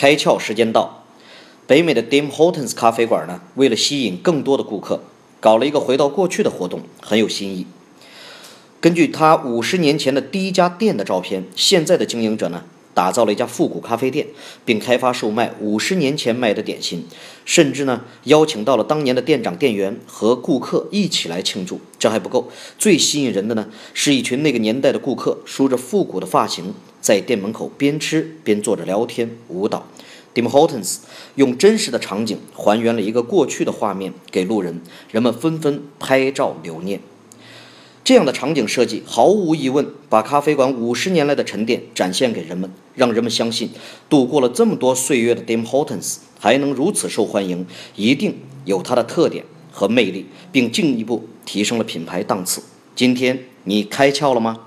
开窍时间到。北美的 Dim Hortons 咖啡馆呢，为了吸引更多的顾客，搞了一个回到过去的活动，很有新意。根据他五十年前的第一家店的照片，现在的经营者呢，打造了一家复古咖啡店，并开发售卖五十年前卖的点心，甚至呢，邀请到了当年的店长、店员和顾客一起来庆祝。这还不够，最吸引人的呢，是一群那个年代的顾客，梳着复古的发型，在店门口边吃边坐着聊天、舞蹈。Dim Hortons 用真实的场景还原了一个过去的画面给路人，人们纷纷拍照留念。这样的场景设计，毫无疑问把咖啡馆五十年来的沉淀展现给人们，让人们相信，度过了这么多岁月的 Dim Hortons 还能如此受欢迎，一定有它的特点和魅力，并进一步提升了品牌档次。今天你开窍了吗？